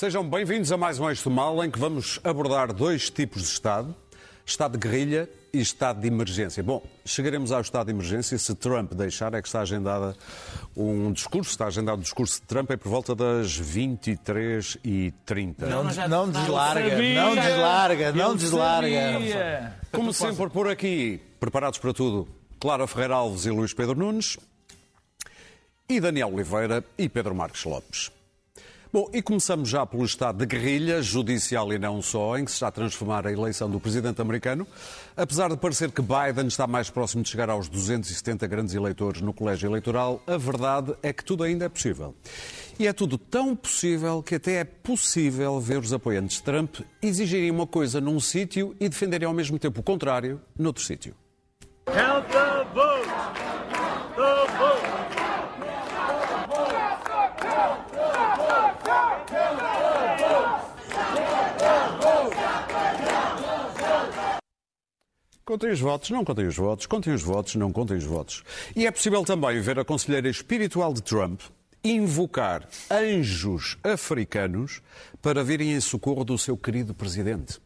Sejam bem-vindos a mais um Eixo do Mal, em que vamos abordar dois tipos de Estado: Estado de guerrilha e Estado de emergência. Bom, chegaremos ao Estado de emergência se Trump deixar, é que está agendada um discurso, está agendado o discurso de Trump é por volta das 23h30. Não, não deslarga, não deslarga, não deslarga. Como sempre por aqui, preparados para tudo, Clara Ferreira Alves e Luís Pedro Nunes, e Daniel Oliveira e Pedro Marques Lopes. Bom, e começamos já pelo estado de guerrilha, judicial e não só, em que se está a transformar a eleição do presidente americano. Apesar de parecer que Biden está mais próximo de chegar aos 270 grandes eleitores no colégio eleitoral, a verdade é que tudo ainda é possível. E é tudo tão possível que até é possível ver os apoiantes de Trump exigirem uma coisa num sítio e defenderem ao mesmo tempo o contrário noutro sítio. Count the votes. The vote. Contem os votos, não contem os votos, contem os votos, não contem os votos. E é possível também ver a conselheira espiritual de Trump invocar anjos africanos para virem em socorro do seu querido presidente.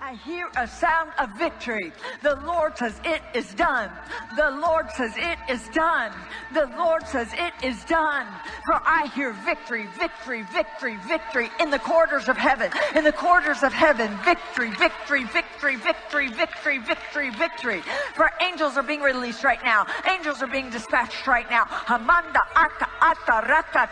I hear a sound of victory. The Lord says it is done. The Lord says it is done. The Lord says it is done. For I hear victory, victory, victory, victory in the quarters of heaven. In the quarters of heaven, victory, victory, victory, victory, victory, victory, victory. For angels are being released right now. Angels are being dispatched right now. Hamanda aka ata raka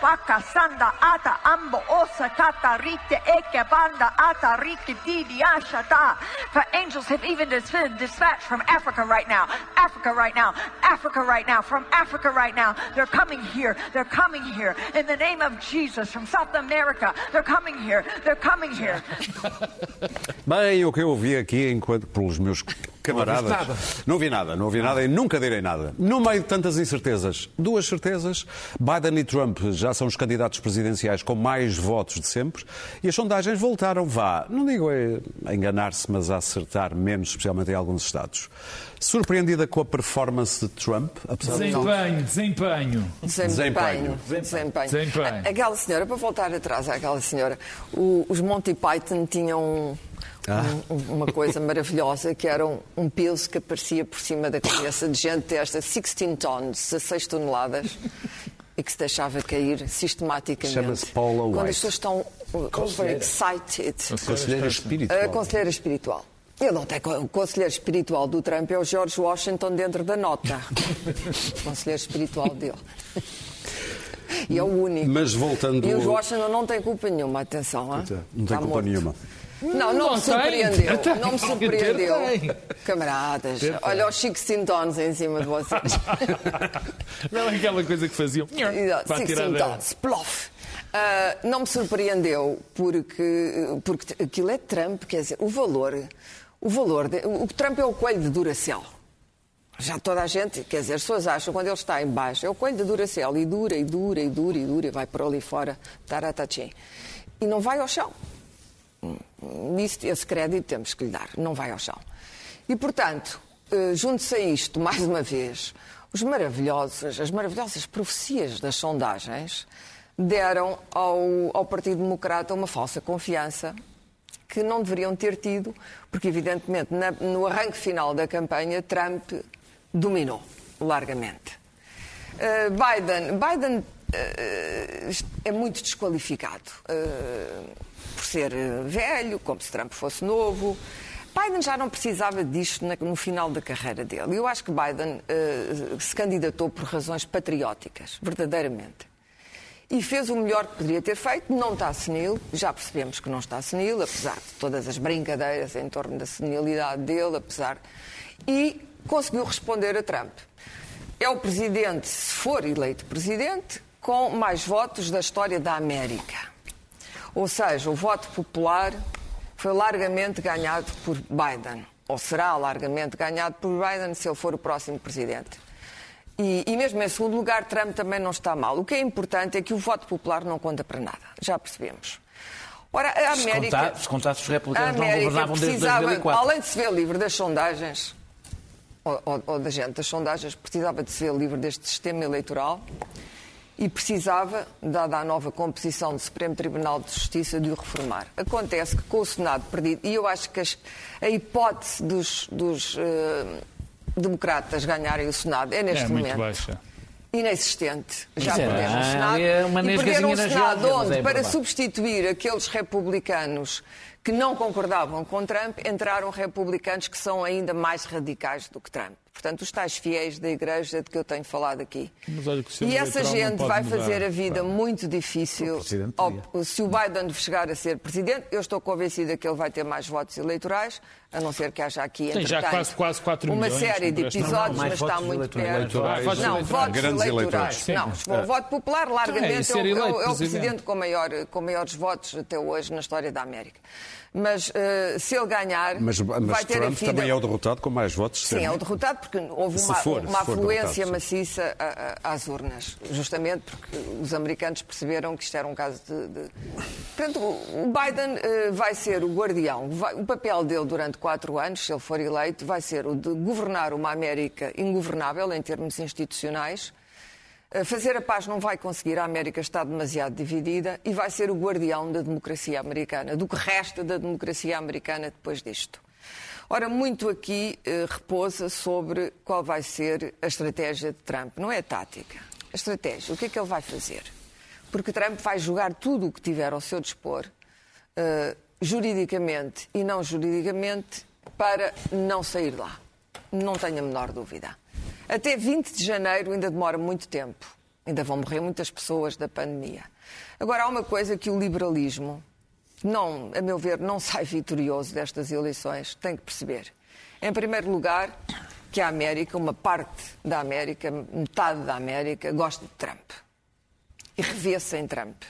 baka sanda ata ambo osa kata rite eke banda ata rike didi ashata. For angels have even dispatched from Africa right now. Africa right now. Africa right now. From Africa right now. They're coming here. They're coming here. In the name of Jesus. From South America. They're coming here. They're coming here. Bem, o que eu ouvi aqui enquanto pelos meus camaradas. Não ouviste nada. Não ouvi nada, não ouvi nada e nunca direi nada. No meio de tantas incertezas, duas certezas: Biden e Trump já são os candidatos presidenciais com mais votos de sempre e as sondagens voltaram, vá, não digo a enganar-se, mas a acertar menos, especialmente em alguns estados. Surpreendida com a performance de Trump, apesar de Desempenho, desempenho. Desempenho. Desempenho. Desempenho. A- Aquela senhora, para voltar atrás àquela senhora, os Monty Python tinham um- um- uma coisa maravilhosa que era um, um peso que aparecia por cima da cabeça de gente desta 16 tons, 16 toneladas. E que se deixava cair sistematicamente. Chama-se Paula Quando White. as pessoas estão uh, overexcited. Conselheira espiritual. A conselheira espiritual. Ele não tem o conselheiro espiritual do Trump é o George Washington dentro da nota. o conselheiro espiritual dele. E é o único. Mas voltando- E o Washington não tem culpa nenhuma, atenção. Não tem Está culpa morto. nenhuma. Não, não, Não me surpreendeu. Tem. Não me surpreendeu. Tem. Camaradas, Tem. olha os Chico Sintons em cima de vocês. Não é aquela coisa que faziam. Exato, da- Tons, plof. Ah, não me surpreendeu porque, porque aquilo é Trump, quer dizer, o valor, o valor, de- o Trump é o coelho de Duracell. Já toda a gente, quer dizer, as pessoas acham quando ele está em baixo, é o coelho de Duracell e dura e dura e dura e dura, e vai por ali fora, taratachim. E não vai ao chão. Isso, esse crédito temos que lhe dar, não vai ao chão. E, portanto, eh, junte-se a isto, mais uma vez, os maravilhosos, as maravilhosas profecias das sondagens deram ao, ao Partido Democrata uma falsa confiança que não deveriam ter tido, porque, evidentemente, na- no arranque final da campanha, Trump dominou largamente. Uh, Biden, Biden uh, é muito desqualificado uh, por ser uh, velho, como se Trump fosse novo. Biden já não precisava disto no final da carreira dele. Eu acho que Biden uh, se candidatou por razões patrióticas, verdadeiramente. E fez o melhor que poderia ter feito, não está senil, já percebemos que não está senil, apesar de todas as brincadeiras em torno da senilidade dele, apesar. E conseguiu responder a Trump. É o presidente, se for eleito presidente, com mais votos da história da América. Ou seja, o voto popular foi largamente ganhado por Biden, ou será largamente ganhado por Biden se ele for o próximo presidente. E, e mesmo em segundo lugar, Trump também não está mal. O que é importante é que o voto popular não conta para nada. Já percebemos. Ora, a América. se contasse os republicanos não governavam desde precisava, 2004. além de se ver livre das sondagens, ou, ou- ou da gente das sondagens, precisava de ser livre deste sistema eleitoral e precisava, dada a nova composição do Supremo Tribunal de Justiça, de o reformar. Acontece que com o Senado perdido, e eu acho que as, a hipótese dos, dos eh, democratas ganharem o Senado é neste É momento muito baixa. inexistente. Já Isso é, perdemos o Senado. é uma e perderam o na Senado onde, é para substituir aqueles republicanos que não concordavam com Trump, entraram republicanos que são ainda mais radicais do que Trump. Portanto, os tais fiéis da Igreja de que eu tenho falado aqui. Mas olha que o sistema E essa não gente vai mudar. fazer a vida muito difícil. O se o Biden chegar a ser presidente, eu estou convencida que ele vai ter mais votos eleitorais, a não ser que haja aqui Tem já quase- quase quatro uma milhões, série de não episódios, não. Mais mas está muito eleitorais. perto. Eleitorais. Não, Eleitorais. votos Grandes eleitorais. eleitores. Não, for voto popular, Então é largamente é, o- é o- eleito é o presidente. presidente com, maior, com maiores votos até hoje na história da América. Mas eh, se ele ganhar, Mas, vai mas ter a Trump também é o derrotado com mais votos. Sim, sempre. é o derrotado porque houve uma, for, uma afluência derrotado, maciça a- a- às urnas, justamente porque os americanos perceberam que isto era um caso de. de... Portanto, o Biden eh, vai ser o guardião. Vai- o papel dele durante quatro anos, se ele for eleito, vai ser o de governar uma América ingovernável em termos institucionais. Eh, Fazer a paz não vai conseguir, a América está demasiado dividida e vai ser o guardião da democracia americana, do que resta da democracia americana depois disto. Ora, muito aqui eh, repousa sobre qual vai ser a estratégia de Trump. Não é a tática. A estratégia. O que é que ele vai fazer? Porque Trump vai jogar tudo o que tiver ao seu dispor, eh, juridicamente e não juridicamente, para não sair lá. Não tenho a menor dúvida. Até 20 de janeiro ainda demora muito tempo. Ainda vão morrer muitas pessoas da pandemia. Agora, há uma coisa que o liberalismo, não, a meu ver, não sai vitorioso destas eleições, tem que perceber. Em primeiro lugar, que a América, uma parte da América, metade da América, gosta de Trump. E revê-se em Trump.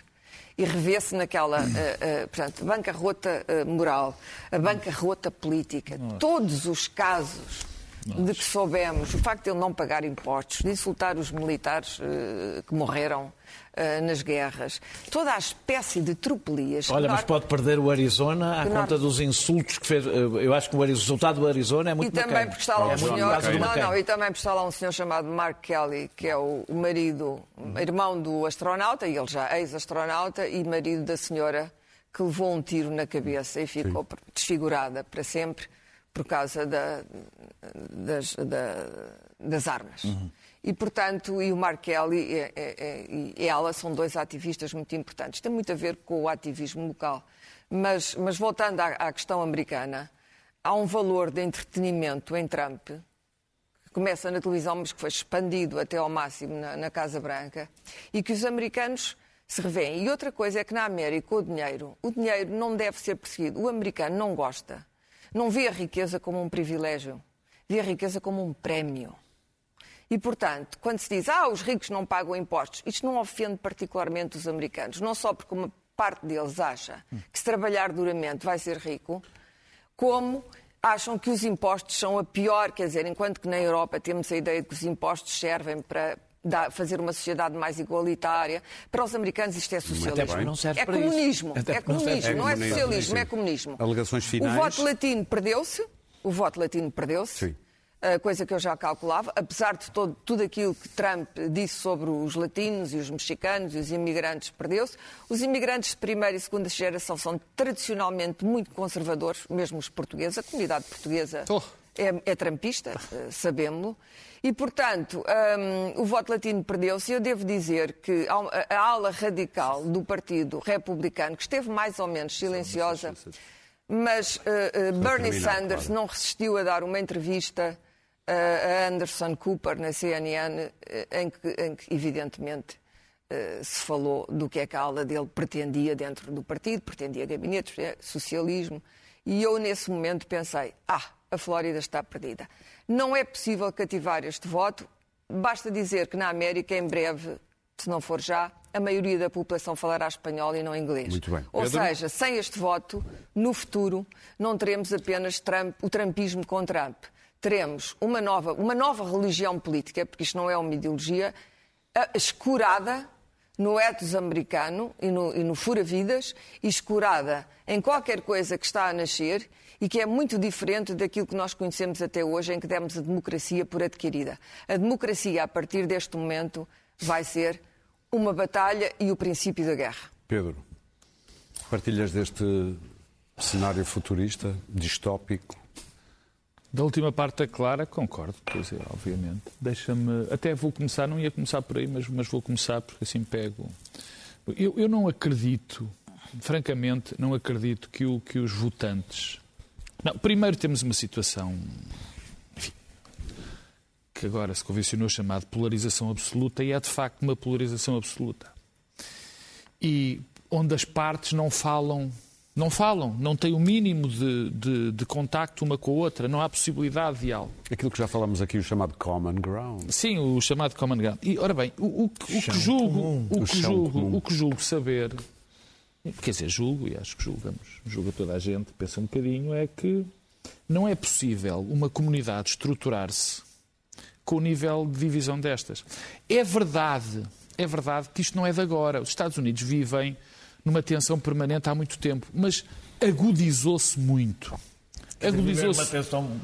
E revê-se naquela, eh, eh, portanto, bancarrota eh, moral, a bancarrota política, todos os casos de que soubemos, o facto de ele não pagar impostos, de insultar os militares eh, que morreram eh, nas guerras, toda a espécie de tropelias. Olha, mas nós- pode perder o Arizona à Que conta nós- dos insultos que fez. Eu acho que o resultado do Arizona é muito E também porque está lá um É senhor. Não, não, e também porque está lá um senhor chamado Mark Kelly, que é o o marido, irmão do astronauta, e ele já é ex-astronauta, e marido da senhora que levou um tiro na cabeça e ficou desfigurada para sempre por causa da- das, da- das armas. E, portanto, e o Mark Kelly e, e- e- e ela são dois ativistas muito importantes. Tem muito a ver com o ativismo local. Mas, mas voltando à, à questão americana, há um valor de entretenimento em Trump que começa na televisão, mas que foi expandido até ao máximo na, na Casa Branca, e que os americanos se revêem. E outra coisa é que na América o dinheiro, o dinheiro não deve ser perseguido. O americano não gosta, não vê a riqueza como um privilégio, vê a riqueza como um prémio. E, portanto, quando se diz, ah, os ricos não pagam impostos, isto não ofende particularmente os americanos, não só porque uma parte deles acha que se trabalhar duramente vai ser rico, como acham que os impostos são a pior, quer dizer, enquanto que na Europa temos a ideia de que os impostos servem para dar- fazer uma sociedade mais igualitária, para os americanos isto é socialismo. Não serve é para isso. comunismo, é não serve- comunismo, é não é socialismo, é comunismo. Alegações finais. O voto latino perdeu-se, o voto latino perdeu-se, coisa que eu já calculava, apesar de todo, tudo aquilo que Trump disse sobre os latinos e os mexicanos e os imigrantes, perdeu-se. Os imigrantes de primeira e segunda geração são tradicionalmente muito conservadores, mesmo os portugueses. A comunidade portuguesa Oh. É, é trampista, eh, sabemos-lo. E, portanto, hum, o voto latino perdeu-se. Eu devo dizer que a, a ala radical do Partido Republicano, que esteve mais ou menos silenciosa, mas eh, eh, Bernie Sanders não resistiu a dar uma entrevista eh, a Anderson Cooper na CNN, em que, em que, evidentemente, se falou do que é que a ala dele pretendia dentro do partido, pretendia gabinetes, socialismo, e eu nesse momento pensei, ah, a Flórida está perdida. Não é possível cativar este voto, basta dizer que na América, em breve, se não for já, a maioria da população falará espanhol e não inglês. Muito bem. Ou Pedro? seja, sem este voto, no futuro, não teremos apenas Trump- o trumpismo com Trump. Teremos uma nova, uma nova religião política, porque isto não é uma ideologia, escurada no ethos americano e no, e no fura-vidas e escurada em qualquer coisa que está a nascer e que é muito diferente daquilo que nós conhecemos até hoje, em que demos a democracia por adquirida. A democracia, a partir deste momento, vai ser uma batalha e o princípio da guerra. Pedro, partilhas deste cenário futurista, distópico? Da última parte da Clara, concordo, quer dizer, obviamente. Deixa-me. Até vou começar, não ia começar por aí, mas, mas vou começar porque assim pego. Eu, eu não acredito, francamente, não acredito que, o, que os votantes. Não, primeiro temos uma situação. Enfim, que agora se convencionou chamado polarização absoluta e é de facto uma polarização absoluta. E onde as partes não falam não falam, não têm o mínimo de, de, de, contacto uma com a outra, não há possibilidade de diálogo. Aquilo que já falamos aqui, o chamado common ground. Sim, o chamado common ground. E, ora bem, o, o, o que julgo, o, que julgo, o que julgo saber, quer dizer, julgo, e acho que julgamos, julga toda a gente, pensa um bocadinho, é que não é possível uma comunidade estruturar-se com o nível de divisão destas. É verdade, é verdade que isto não é de agora. Os Estados Unidos vivem numa tensão permanente há muito tempo, mas agudizou-se muito. Agudizou-se. Uma tensão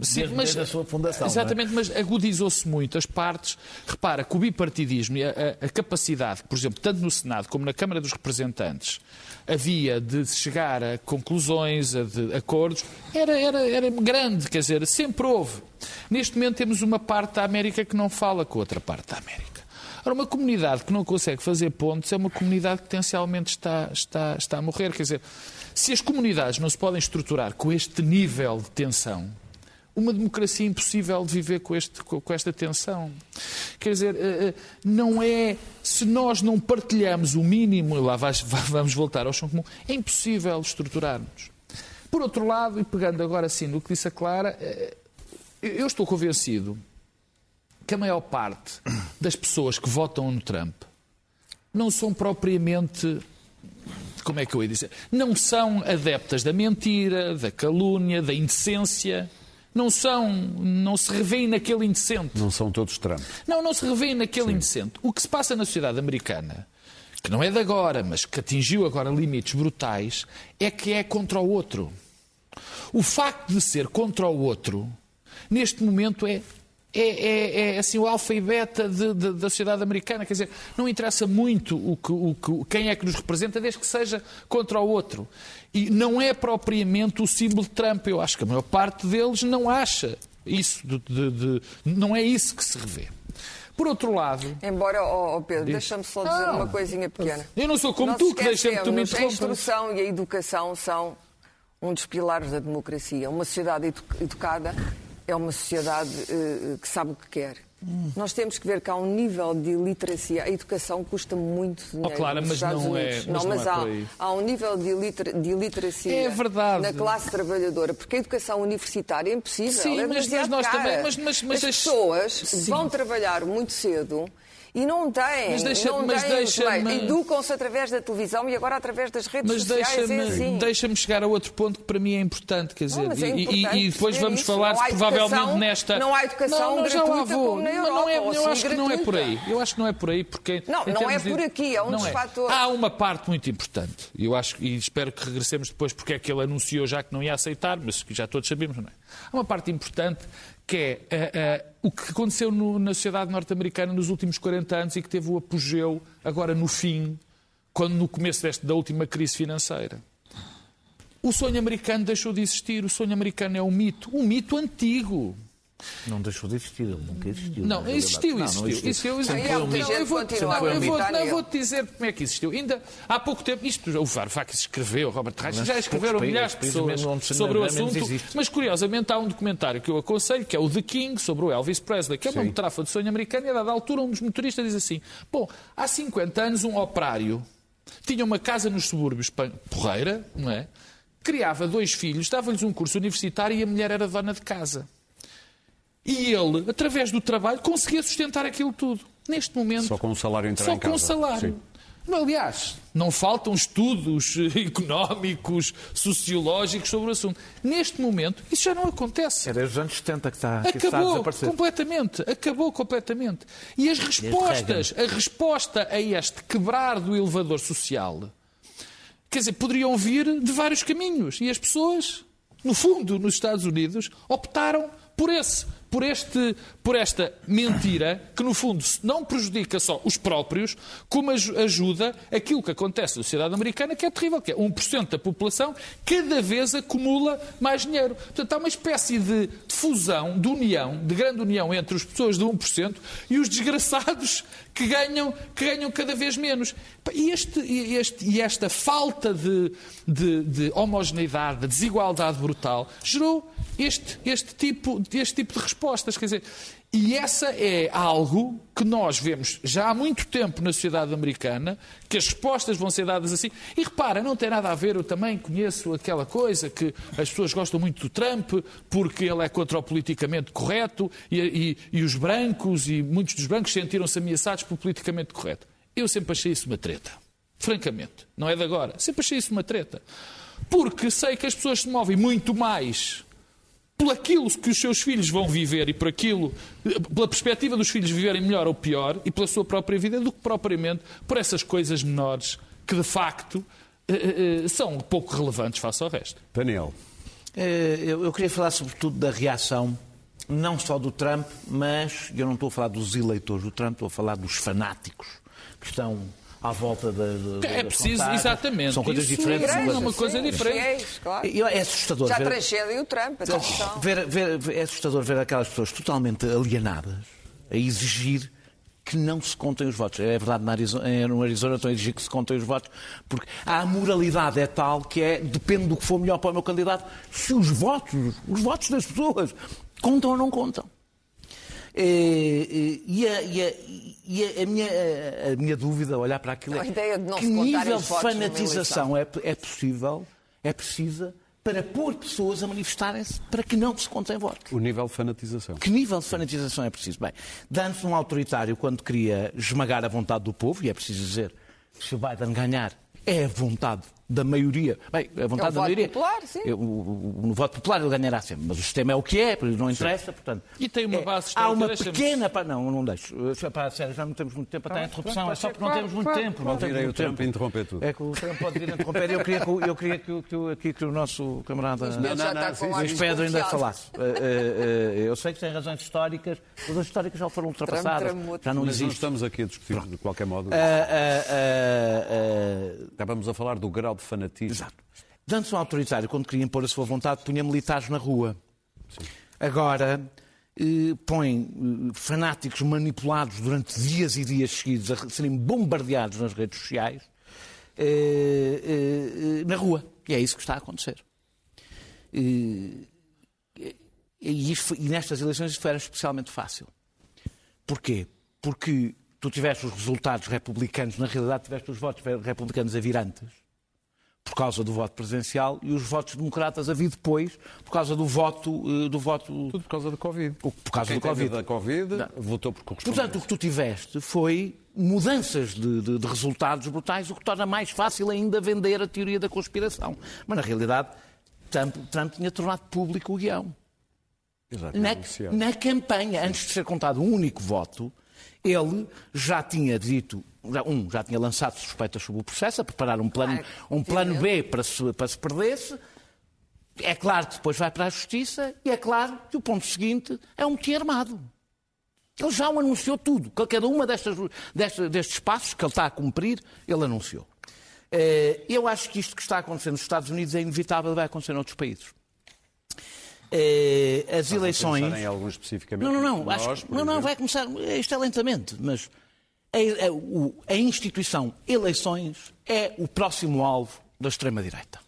Sim, desde, mas, desde a sua fundação. É? Exatamente, é? mas agudizou-se muito as partes. Repara que o bipartidismo e a, a, a, capacidade, por exemplo, tanto no Senado como na Câmara dos Representantes, havia de chegar a conclusões, a de acordos, era, era, era grande, quer dizer, sempre houve. Neste momento temos uma parte da América que não fala com outra parte da América. Ora, uma comunidade que não consegue fazer pontos é uma comunidade que potencialmente está, está, está a morrer. Quer dizer, se as comunidades não se podem estruturar com este nível de tensão, uma democracia impossível de viver com, este, com, esta tensão. Quer dizer, eh, eh, não é. Se nós não partilhamos o mínimo, lá vamos voltar ao chão comum, é impossível estruturarmos. Por outro lado, e pegando agora assim no que disse a Clara, eh, eu estou convencido que a maior parte das pessoas que votam no Trump não são propriamente. Como é que eu ia dizer? Não são adeptas da mentira, da calúnia, da indecência. Não são, não se revêem naquele indecente. Não são todos Trump. Não, não se revêem naquele Sim. indecente. O que se passa na sociedade americana, que não é de agora, mas que atingiu agora limites brutais, é que é contra o outro. O facto de ser contra o outro, neste momento, é é, é, é, assim o alfa e beta de, de, da sociedade americana. Quer dizer, não interessa muito o que, o que, quem é que nos representa, desde que seja contra o outro. E não é propriamente o símbolo de Trump. Eu acho que a maior parte deles não acha isso. De, de, não é isso que se revê. Por outro lado. Embora, oh, oh Pedro, deixa-me só dizer uma coisinha pequena. Eu não sou como tu, que deixa-me tu me A instrução e a educação são um dos pilares da democracia. Uma sociedade educada é uma sociedade uh, que sabe o que quer. Hum. Nós temos que ver que há um nível de literacia. A educação custa muito dinheiro. Oh, claro, mas Estados não Unidos. é. Mas, não, mas não é há, há, um nível de, liter, de literacia é verdade. na classe trabalhadora, porque a educação universitária é impossível. Sim, é mas, nós cara. também. Mas, mas, mas as pessoas Sim. vão trabalhar muito cedo e não têm. Mas deixa, não mas deixa Educam-se através da televisão e agora através das redes mas sociais. Deixa-me é assim. deixa chegar a outro ponto que para mim é importante. Quer dizer, não, é importante e, e, depois vamos isso. falar provavelmente nesta. Não há educação não, não, já lá vou. Europa, não é, eu assim, acho que não é por aí. Eu acho que não é por aí porque. Não, não é por aqui, é um dos é. fatores. Há uma parte muito importante. Eu acho e espero que regressemos depois porque é que ele anunciou já que não ia aceitar, mas que já todos sabemos, não é? Há uma parte importante que é uh, uh, o que aconteceu no, na sociedade norte-americana nos últimos 40 anos e que teve o apogeu agora no fim, quando no começo deste, da última crise financeira. O sonho americano deixou de existir. O sonho americano é um mito, um mito antigo. Não deixou de existir, ele nunca existiu. Não, existiu, não, existiu. Não, existiu. existiu. Mito. Eu vou, vou dizer como é que existiu. Ainda há pouco tempo, isto o Varoufakis escreveu, Robert Reich, já escreveram milhares de pessoas sobre o assunto, mas curiosamente há um documentário que eu aconselho, que é o The King, sobre o Elvis Presley, que é uma metáfora de sonho americano, e a dada altura um dos motoristas diz assim, bom, há 50 anos um operário tinha uma casa nos subúrbios, porreira, não é? Criava dois filhos, dava-lhes um curso universitário e a mulher era dona de casa. E ele, através do trabalho, conseguia sustentar aquilo tudo. Neste momento. Só com o salário entrar Só em casa. com o salário. Sim. Aliás, não faltam estudos económicos, sociológicos sobre o assunto. Neste momento, isso já não acontece. É desde os anos 70 que está, que acabou está a completamente. Acabou completamente. E as respostas, a resposta a este quebrar do elevador social, quer dizer, poderiam vir de vários caminhos. E as pessoas, no fundo, nos Estados Unidos, optaram por esse por, este, por esta mentira que, no fundo, não prejudica só os próprios, como ajuda aquilo que acontece na sociedade americana, que é terrível, que é 1% da população cada vez acumula mais dinheiro. Portanto, há uma espécie de fusão, de união, de grande união entre as pessoas de 1% e os desgraçados que ganham, que ganham cada vez menos. E, este, este, e esta falta de, de, de homogeneidade, de desigualdade brutal, gerou este, este, tipo, este tipo de respostas. Quer dizer, e essa é algo que nós vemos já há muito tempo na sociedade americana, que as respostas vão ser dadas assim. E repara, não tem nada a ver, eu também conheço aquela coisa que as pessoas gostam muito do Trump porque ele é contra o politicamente correto e, e, e os brancos e muitos dos brancos sentiram-se ameaçados pelo politicamente correto. Eu sempre achei isso uma treta. Francamente. Não é de agora. Sempre achei isso uma treta. Porque sei que as pessoas se movem muito mais por aquilo que os seus filhos vão viver e por aquilo, pela perspectiva dos filhos viverem melhor ou pior e pela sua própria vida, do que propriamente por essas coisas menores que de facto eh, eh, são pouco relevantes face ao resto. Daniel. Eh, eu queria falar sobretudo da reação, não só do Trump, mas eu não estou a falar dos eleitores do Trump, estou a falar dos fanáticos que estão à volta da. da é preciso, exatamente. São coisas Isso diferentes. É uma coisa sim, diferente. claro. É assustador. Já ver, transcendem o Trump, atenção. Ver, ver, é assustador ver aquelas pessoas totalmente alienadas a exigir que não se contem os votos. É verdade, na Arizona, no Arizona estão a exigir que se contem os votos, porque a moralidade é tal que é, depende do que for melhor para o meu candidato, se os votos, os votos das pessoas, contam ou não contam. E, e, a, e, a, e a, minha, a, minha, dúvida, olhar para aquilo, a ideia de não que nível de fanatização é, é possível, é precisa para pôr pessoas a manifestarem-se para que não se contem votos. O nível de fanatização. Que nível de fanatização é preciso? Bem, dando-se um autoritário quando queria esmagar a vontade do povo, e é preciso dizer que se o Biden ganhar, é a vontade da maioria. Bem, a vontade é da maioria. Popular, sim. Eu, no voto popular ele ganhará sempre, mas o sistema é o que é, não interessa, sim. portanto. E tem uma é, base Há uma pequena. Para, não, não deixo. Para, sério, já não temos muito tempo, até a interrupção, é só porque não temos muito tempo. Não temos muito tempo. interromper tudo. É que o Trump pode vir a interromper. Eu queria que, eu queria que, que, que, que o nosso camarada Luís Pedro ainda falasse. Eh, eh, eu sei que tem razões históricas, mas as históricas já foram ultrapassadas. Já não mas existe. não estamos aqui a discutir de qualquer modo. Estávamos a falar do grau de fanatismo. Exato. Antes, um autoritário, quando queria impor a sua vontade, punha militares na rua. Sim. Agora, eh, põe eh, fanáticos manipulados durante dias e dias seguidos a serem bombardeados nas redes sociais eh, na rua. E é isso que está a acontecer. E, isto, e nestas eleições isto era especialmente fácil. Porquê? Porque tu tiveste os resultados republicanos, na realidade tiveste os votos republicanos a vir antes por causa do voto presidencial e os votos democratas a vir depois por causa do voto eh, do voto tudo por causa do covid. Por causa Quem do covid. da covid Não. votou por correspondência portanto o que tu tiveste foi mudanças de, de, de, resultados brutais o que torna mais fácil ainda vender a teoria da conspiração. Mas na realidade Trump, Trump tinha tornado público o guião. Na, na campanha antes de ser contado um único voto ele já tinha dito um, já tinha lançado suspeitas sobre o processo, a preparar um plano, um plano B para se, para se perder-se. É claro que depois vai para a Justiça e é claro que o ponto seguinte é um motim armado. Ele já o anunciou tudo. Cada uma destas, destes, destes passos que ele está a cumprir, ele anunciou. Eh, eu acho que isto que está acontecendo nos Estados Unidos é inevitável, vai acontecer noutros países. Eh, as Estás eleições. em alguns especificamente? Não, não, não. Nós, acho... não, não, vai começar. Isto é lentamente, mas a, a, a instituição eleições é o próximo alvo da extrema-direita.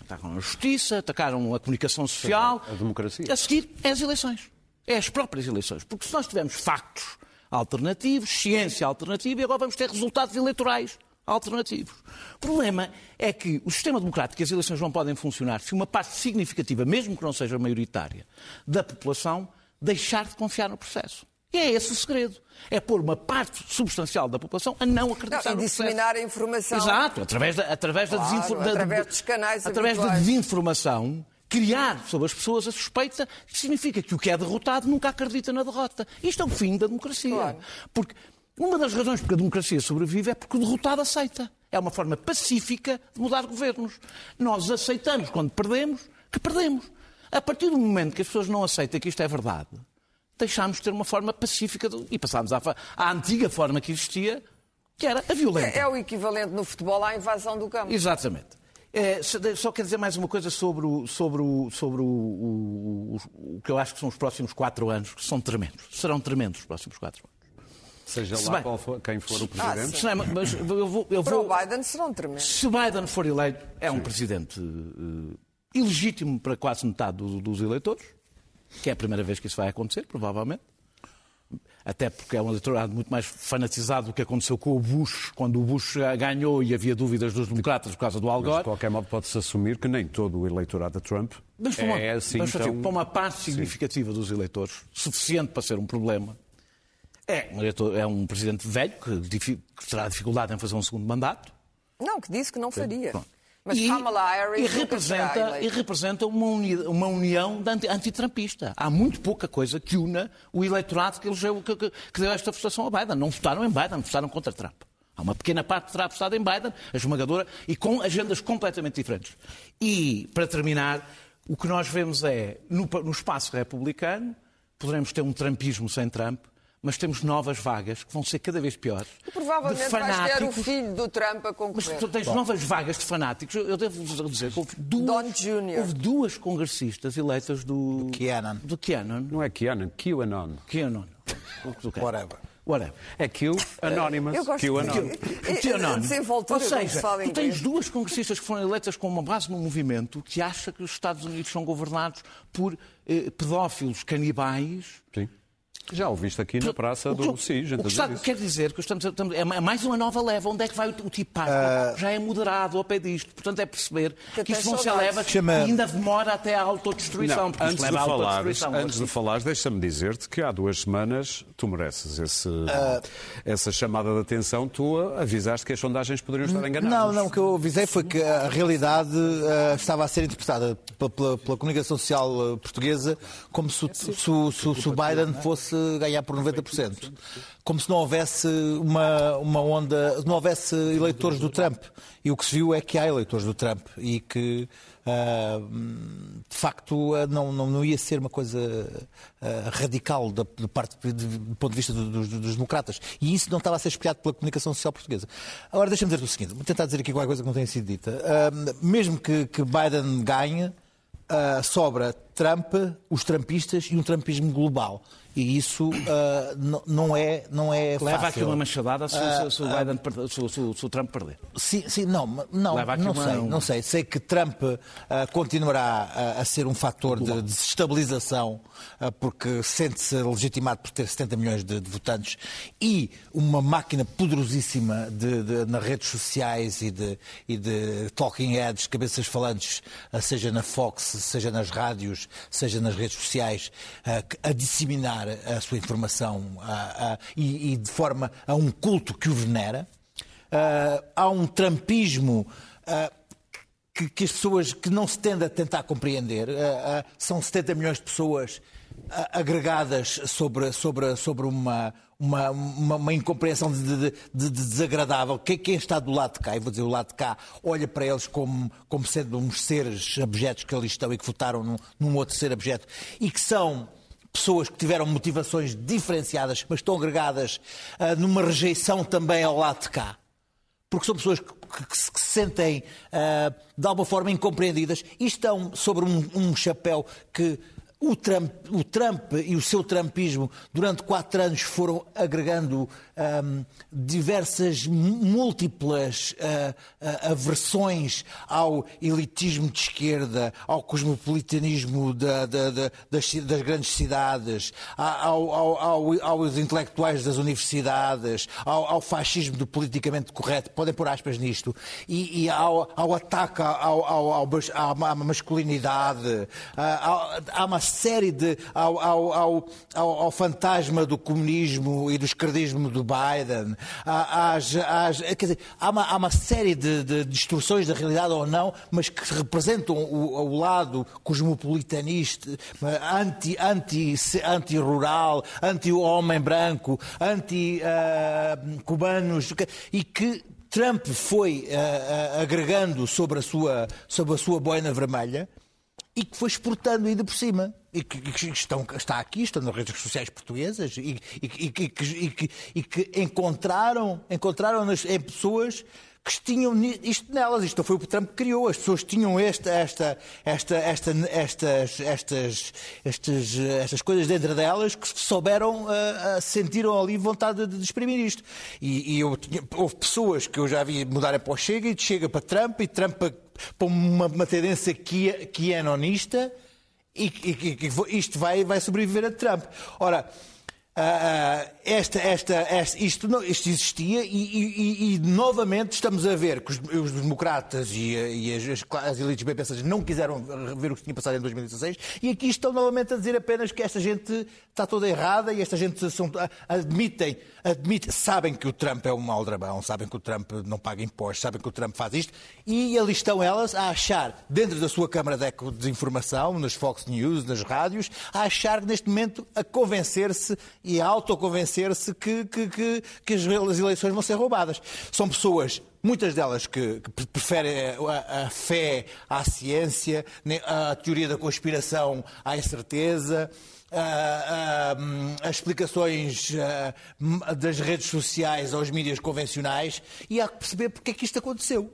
Atacaram a justiça, atacaram a comunicação social. A democracia. A seguir é as eleições. É as próprias eleições. Porque se nós tivermos factos alternativos, ciência alternativa, e agora vamos ter resultados eleitorais alternativos. O problema é que o sistema democrático e as eleições não podem funcionar se uma parte significativa, mesmo que não seja maioritária, da população deixar de confiar no processo. E é esse o segredo. É pôr uma parte substancial da população a não acreditar não, e disseminar a informação. Exato, através da, através claro, da desinformação. Através dos canais Através habituais. da desinformação, criar sobre as pessoas a suspeita que significa que o que é derrotado nunca acredita na derrota. Isto é o fim da democracia. Claro. Porque uma das razões porque a democracia sobrevive é porque o derrotado aceita. É uma forma pacífica de mudar governos. Nós aceitamos, quando perdemos, que perdemos. A partir do momento que as pessoas não aceitam que isto é verdade, deixámos de ter uma forma pacífica de- e passámos à, à antiga forma que existia, que era a violenta. É, é o equivalente no futebol à invasão do campo. Exatamente. É, só- quero dizer mais uma coisa sobre, o, sobre, o, sobre o- o- o que eu acho que são os próximos quatro anos, que são tremendos. Serão tremendos os próximos quatro anos. Seja Se lá bem- qual for- quem for o Ah, presidente. Se não é, mas eu vou, eu Para vou, o Biden serão tremendos. se Biden for eleito, é um presidente eh, ilegítimo para quase metade do- dos eleitores, que é a primeira vez que isso vai acontecer, provavelmente. Até porque é um eleitorado muito mais fanatizado do que aconteceu com o Bush, quando o Bush ganhou e havia dúvidas dos democratas por causa do Al Mas, de Gore. qualquer modo, pode-se assumir que nem todo o eleitorado de Trump Mas para uma, é assim mas, tão... para uma parte significativa dos eleitores, suficiente para ser um problema, é é um presidente velho que, terá dificuldade em fazer um segundo mandato. Não, que disse que não faria. Pronto. Mas e, Kamala Harris e representa, e representa uma, uni- uma união anti- antitrampista. Há muito pouca coisa que una o eleitorado que, elegeu, que, que- que deu esta votação a Biden. Não votaram em Biden, votaram contra Trump. Há uma pequena parte que terá votado em Biden, a esmagadora, e com agendas completamente diferentes. E, para terminar, o que nós vemos é, no, no espaço republicano, poderemos ter um trumpismo sem Trump, mas temos novas vagas que vão ser cada vez piores. E provavelmente de vais ter o fanáticos filho do Trump a mas concorrer. tu tens novas vagas de fanáticos. Eu devo dizer que houve duas, Don Jr. houve duas congressistas eleitas do... Do QAnon. Não é QAnon, QAnon. QAnon. Do? Whatever. Whatever. É Q Anonymous. Eu gosto QAnon. de- QAnon. Desenvoltura, Ou como se seja, tu tens inglês. duas congressistas que foram eleitas com uma base no movimento que acha que os Estados Unidos são governados por eh, pedófilos canibais Sim. Já o viste aqui na praça O do SIS, o que está- quer dizer que estamos, estamos- é mais uma nova leva. Onde é que vai o, o tipar? Já é moderado ao pé disto. Portanto, é perceber Que que, isto ser saudades. levas Chama- e ainda demora até à autodestruição. Não, antes de, falares, autodestruição. antes de falares, deixa-me dizer-te que há duas semanas tu mereces esse, Ah. essa chamada de atenção. Tu avisaste que as sondagens poderiam estar enganadas. Não, não, o que eu avisei foi que a realidade eh, estava a ser interpretada pela, pela- pela comunicação social portuguesa como se, o- se o- se o- se o Biden fosse ganhar por 90%. Como se não houvesse uma, uma onda, não houvesse eleitores do Trump. E o que se viu é que há eleitores do Trump e que, ah, de facto, ah, não, não, não ia ser uma coisa ah, radical da, parte, de- do ponto de vista do- dos, democratas. E isso não estava a ser espelhado pela comunicação social portuguesa. Agora, deixa-me dizer o seguinte, vou tentar dizer aqui qualquer coisa que não tenha sido dita. Ah, mesmo que, que Biden ganhe, ah, sobra Trump, os trumpistas e um trumpismo global. E isso ah, não- é, não é Leva fácil. aqui uma machadada se, Ah, se- se o Biden se se se o Trump perder. Sim, sim, não, não, Leva não uma- sei, não sei. Sei que Trump ah, continuará a, ser um fator de desestabilização ah, porque sente-se legitimado por ter 70 milhões de, de votantes e uma máquina poderosíssima de, de- nas redes sociais e de, e de talking heads, cabeças falantes, ah, seja na Fox, seja nas rádios, seja nas redes sociais, ah, a disseminar a sua informação ah, ah, e, e de forma a um culto que o venera. Ah, há um trampismo ah, que, que as pessoas que não se tende a tentar compreender. Ah, são 70 milhões de pessoas agregadas sobre, sobre, sobre uma, uma, uma, uma incompreensão de, de- de- de desagradável. Quem, quem está do lado de cá, e vou dizer o lado de cá, olha para eles como, como sendo uns seres abjetos que ali estão e que votaram num, num outro ser abjeto e que são pessoas que tiveram motivações diferenciadas, mas estão agregadas ah, numa rejeição também ao lado de cá. Porque são pessoas que, que- que se sentem ah, de alguma forma incompreendidas e estão sobre um, um chapéu que o Trump, o Trump e o seu trumpismo durante quatro anos foram agregando ahm, diversas, múltiplas ah, ah, aversões ao elitismo de esquerda, ao cosmopolitanismo da- da- da- das, das grandes cidades, ao- ao- ao- aos intelectuais das universidades, ao, fascismo do politicamente correto, podem pôr aspas nisto, e, e ao, ataque à, ma- à masculinidade, há uma série de. ao fantasma do comunismo e do esquerdismo do Biden, há, às- quer dizer, há, uma, há uma série de, de distorções da realidade ou não, mas que representam o, o lado cosmopolitanista, anti, anti, anti-rural, anti-homem branco, anti-cubanos, e que Trump foi ah, ah, agregando sobre a sua, sobre a sua boina vermelha e que foi exportando ainda por cima. E que, que estão, está aqui, estão nas redes sociais portuguesas e, e e que- e que- encontraram, encontraram nas, em pessoas que tinham isto nelas. Isto foi o que Trump criou. As pessoas tinham esta, esta, esta, esta, estas, estas, estas, estas coisas dentro delas que souberam, ah, sentiram ali vontade de, de exprimir isto. E, e eu tinha- houve pessoas que eu já vi mudarem para o Chega e de Chega para Trump e Trump para, para uma, uma tendência que QAnonista e, e, e, e isto vai, vai sobreviver a Trump. Ora, ah, ah, esta, esta, esta- isto, não- isto existia e, e- e- novamente estamos a ver que os, os democratas e, e as, as, elites bem não quiseram ver o que tinha passado em 2016 e aqui estão novamente a dizer apenas que esta gente está toda errada e esta gente são, admitem, admitem, sabem que o Trump é um aldrabão, sabem que o Trump não paga impostos, sabem que o Trump faz isto e ali estão elas a achar, dentro da sua câmara de eco de informação, nas Fox News, nas rádios, a achar neste momento a convencer-se e autoconvencer-se que, que, que, que as eleições vão ser roubadas. São pessoas Muitas delas que, que pre- preferem a, a fé à ciência, ne- a teoria da conspiração à incerteza, as explicações das redes sociais aos mídias convencionais e há que perceber porque é que isto aconteceu.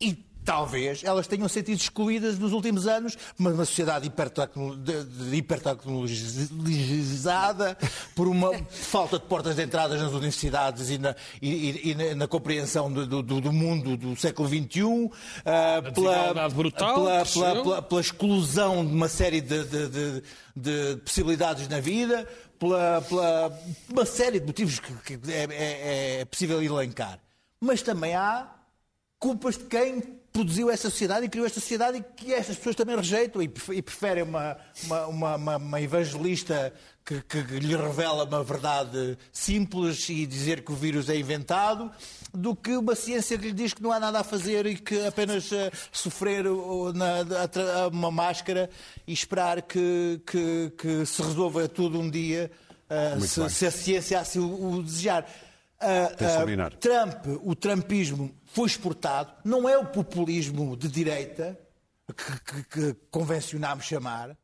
E talvez elas tenham sentido excluídas nos últimos anos, uma, uma sociedade hipertecno- de- de- hipertecnologizada, por uma falta de portas de entradas nas universidades e na, e- e- na- na compreensão do, do- do mundo do século XXI, ah, desigualdade brutal, pela, pela- pela- pela exclusão de uma série de, de- de- de possibilidades na vida, pela, pela- uma série de motivos que, que é, é- é possível elencar. Mas também há culpas de quem produziu esta sociedade e criou esta sociedade e que estas pessoas também rejeitam e pref- preferem uma, uma, uma, uma- evangelista que, que lhe revela uma verdade simples e dizer que o vírus é inventado do que uma ciência que lhe diz que não há nada a fazer e que apenas eh, sofrer na, uma máscara e esperar que, que, que se resolva tudo um dia eh, se, se a ciência assim o, o desejar. Terminar. Trump, o trumpismo foi exportado, não é o populismo de direita que, que- que convencionámos chamar,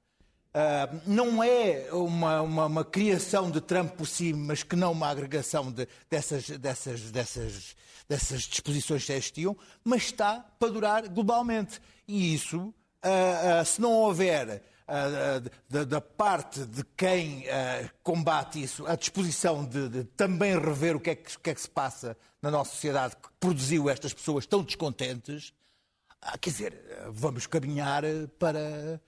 ah, não é uma, uma- uma criação de Trump por si, mas que não uma agregação de- dessas, dessas, dessas, dessas disposições que existiam, mas está para durar globalmente. E isso, ah, ah, se não houver da, da parte de quem combate isso, a disposição de, de também rever o que, é que, o que é que se passa na nossa sociedade que produziu estas pessoas tão descontentes, ah, quer dizer, vamos caminhar para,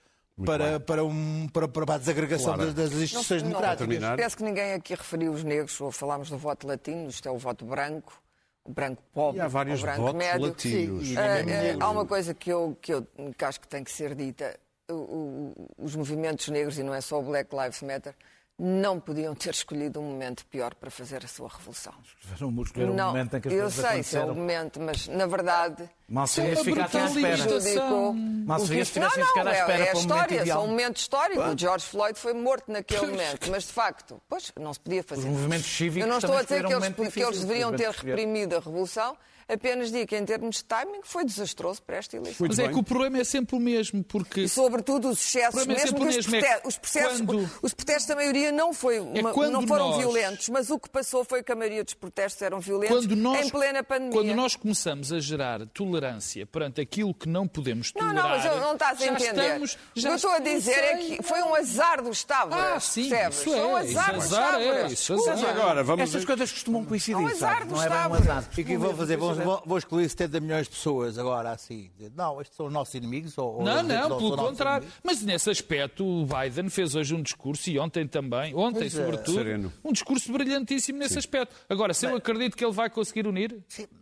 para, para, um, para, para a desagregação Claro. das, das instituições Não- não- democráticas. terminar. Parece que ninguém aqui referiu os negros, ou falámos do voto latino, isto é o voto branco, o branco pobre, E há vários o branco votos médio. latinos. Sim, e Ah, ninguém ah, há uma coisa que eu, que eu que acho que tem que ser dita. O- os movimentos negros, e não é só o Black Lives Matter, não podiam ter escolhido um momento pior para fazer a sua revolução. Vamos escolher um não, momento em que as eu sei se é o momento, mas na verdade Mal seria se A ficasse à espera. Mal que- se tivessem não, ficado à não, espera é, é momento história, só um momento histórico. O George Floyd foi morto naquele momento, mas de facto, pois, não se podia fazer. Os movimentos cívicos Eu não estou a dizer que escolheram eles, que eles deveriam ter escolheram. reprimido a revolução, apenas digo que em termos de timing foi desastroso para esta eleição. Muito Mas é bem. que o problema é sempre o mesmo, porque E sobretudo os excessos, é mesmo o que os, mesmo, é prote- que os processos, quando- os protestos da maioria não, foi uma- quando não foram nós- violentos, mas o que passou foi que a maioria dos protestos eram violentos quando nós, em plena pandemia. quando nós começamos a gerar tolerância perante aquilo que não podemos Não, tolerar... não, mas eu não estás a já entender. Estamos, o já que eu estou a não dizer é sei, que foi um azar dos tábuas. Ah, sim, percebes? isso foi um é, azar isso dos azar é, isso. Mas agora, vamos... Estas coisas costumam coincidir, Um azar sabe? dos Não é bem um azar. E o que vou fazer? Vou, vou, vou excluir 70 milhões de pessoas agora assim. Não, estes são os nossos inimigos? Ou, Não, não, são pelo contrário. Mas nesse aspecto, o Biden fez hoje um discurso, e ontem também, ontem Pois é. sobretudo, Sereno. um discurso brilhantíssimo nesse aspecto. Agora, se eu acredito que ele vai conseguir unir,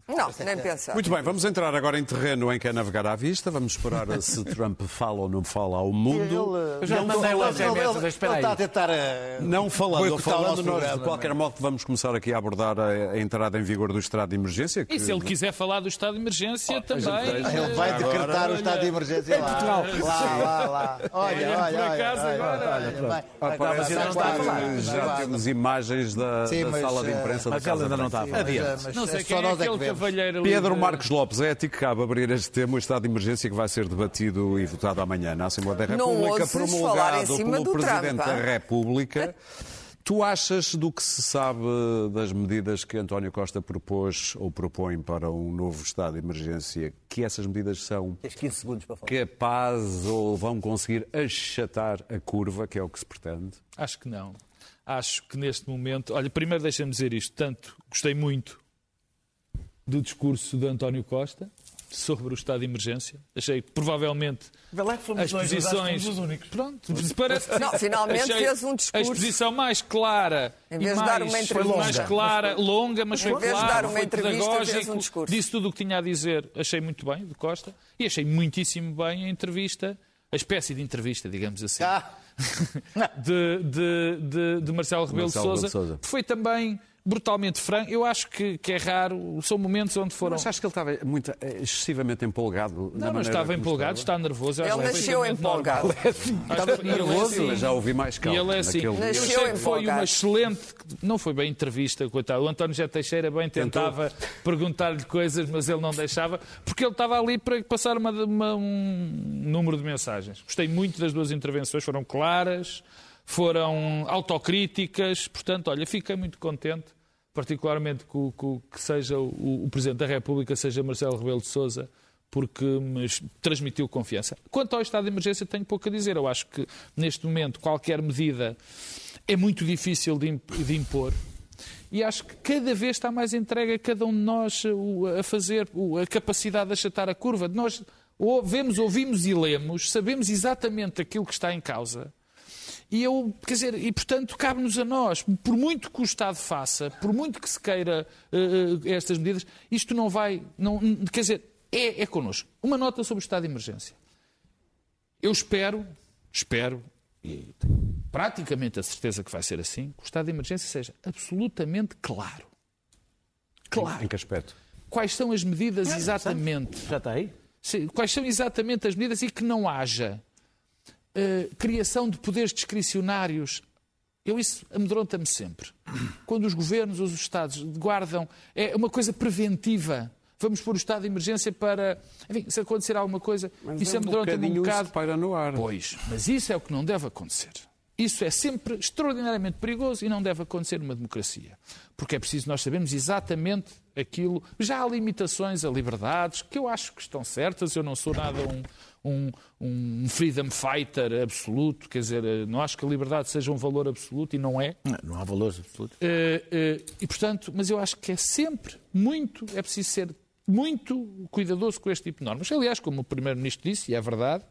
Não, nem pensar. Muito bem, vamos entrar agora em terreno em que é navegar à vista. Vamos esperar se Trump fala ou não fala ao mundo. Eu já Ele- mandei lá SMS, ele- espera ele está a aí. tentar. eh, Não falando, ou falando, nós de qualquer não é? modo vamos começar aqui a abordar a, a entrada em vigor do estado de emergência. que- e se ele quiser falar do estado de emergência também. Ele vai eh, decretar o estado de emergência lá. Lá, lá, lá. Olha, Olha, olha, por olha. acaso olha, agora- Ah, já temos imagens da, mas, sala de eh, imprensa mas da ela Casa ainda não Branca. está a falar. Mas, mas Não sei é quem só é nós é que aquele que vemos. Cavalheiro Pedro de- Marcos Lopes, é a ti que cabe abrir este tema, o estado de emergência que vai ser debatido e votado amanhã na Assembleia da Não República, em promulgado cima pelo do Presidente Trump, da? República. Tu achas do que se sabe das medidas que António Costa propôs ou propõe para um novo estado de emergência, que essas medidas são Tens 15 segundos para falar. capazes ou vão conseguir achatar a curva, que é o que se pretende? Acho que não. Acho que neste momento. Olha, primeiro deixa-me dizer isto. Tanto gostei muito do discurso de António Costa sobre o estado de emergência. Achei que provavelmente Vê lá que fomos as que posições. os únicos. Pronto, parece Não, finalmente Achei fez um discurso. A exposição mais clara Em e vez de mais, dar uma entrevista. mais clara, longa, mas foi de clara, dar uma foi entrevista, fez um pedagógico, discurso. disse tudo o que tinha a dizer. Achei muito bem, de Costa, e achei muitíssimo bem a entrevista, a espécie de entrevista, digamos assim, Ah, de, de, de, de Marcelo Rebelo de Marcelo Rebelo Sousa. de Sousa. Foi também brutalmente franco. Eu acho que, que é raro, são momentos onde foram. Mas acho que ele estava muito, eh, excessivamente empolgado. Não, não estava empolgado, está nervoso. Ele é nasceu empolgado. normal. Acho que- e ele é Sim, assim. mas já ouvi mais E calma. ele é assim. naquele- Eu Nasceu achei que foi empolgado. uma excelente. Não foi bem entrevista, coitado. O António José Teixeira bem tentava perguntar-lhe coisas, mas ele não deixava, porque ele estava ali para passar uma- uma- um número de mensagens. Gostei muito das duas intervenções, foram claras, foram autocríticas. Portanto, olha, fiquei muito contente, particularmente que, que que seja o, o Presidente da República, seja Marcelo Rebelo de Sousa porque me transmitiu confiança. Quanto ao estado de emergência, tenho pouco a dizer. Eu acho que, neste momento, qualquer medida é muito difícil de imp- de impor. E acho que cada vez está mais entregue a cada um de nós o- a fazer a capacidade de achatar a curva. Nós vemos, ouvimos e lemos, sabemos exatamente aquilo que está em causa. E eu, quer dizer, e portanto cabe-nos a nós, por muito que o Estado faça, por muito que se queira eh, estas medidas, isto não vai, não, quer dizer, é, é connosco. Uma nota sobre o estado de emergência. Eu espero, espero, e tenho praticamente a certeza que vai ser assim, que o estado de emergência seja absolutamente claro. Claro. Em que aspecto? Quais são as medidas exatamente? Já está aí? Quais são exatamente as medidas e que não haja eh, criação de poderes discricionários. Eu isso amedronta-me sempre. Quando os governos ou os Estados guardam, é uma coisa preventiva. Vamos pôr o estado de emergência para. Enfim, se acontecer alguma coisa, isso é amedronta-me um bocado. no ar. Pois, mas isso é o que não deve acontecer. Isso é sempre extraordinariamente perigoso e não deve acontecer numa democracia. Porque é preciso nós sabermos exatamente aquilo. Já há limitações a liberdades que eu acho que estão certas. Eu não sou nada um, um, um freedom fighter absoluto. Quer dizer, eh, não acho que a liberdade seja um valor absoluto e não é. Não, não há valores absolutos. Eh, eh, e, portanto, mas eu acho que é sempre muito, é preciso ser muito cuidadoso com este tipo de normas. Aliás, como o Primeiro-Ministro disse, e é verdade,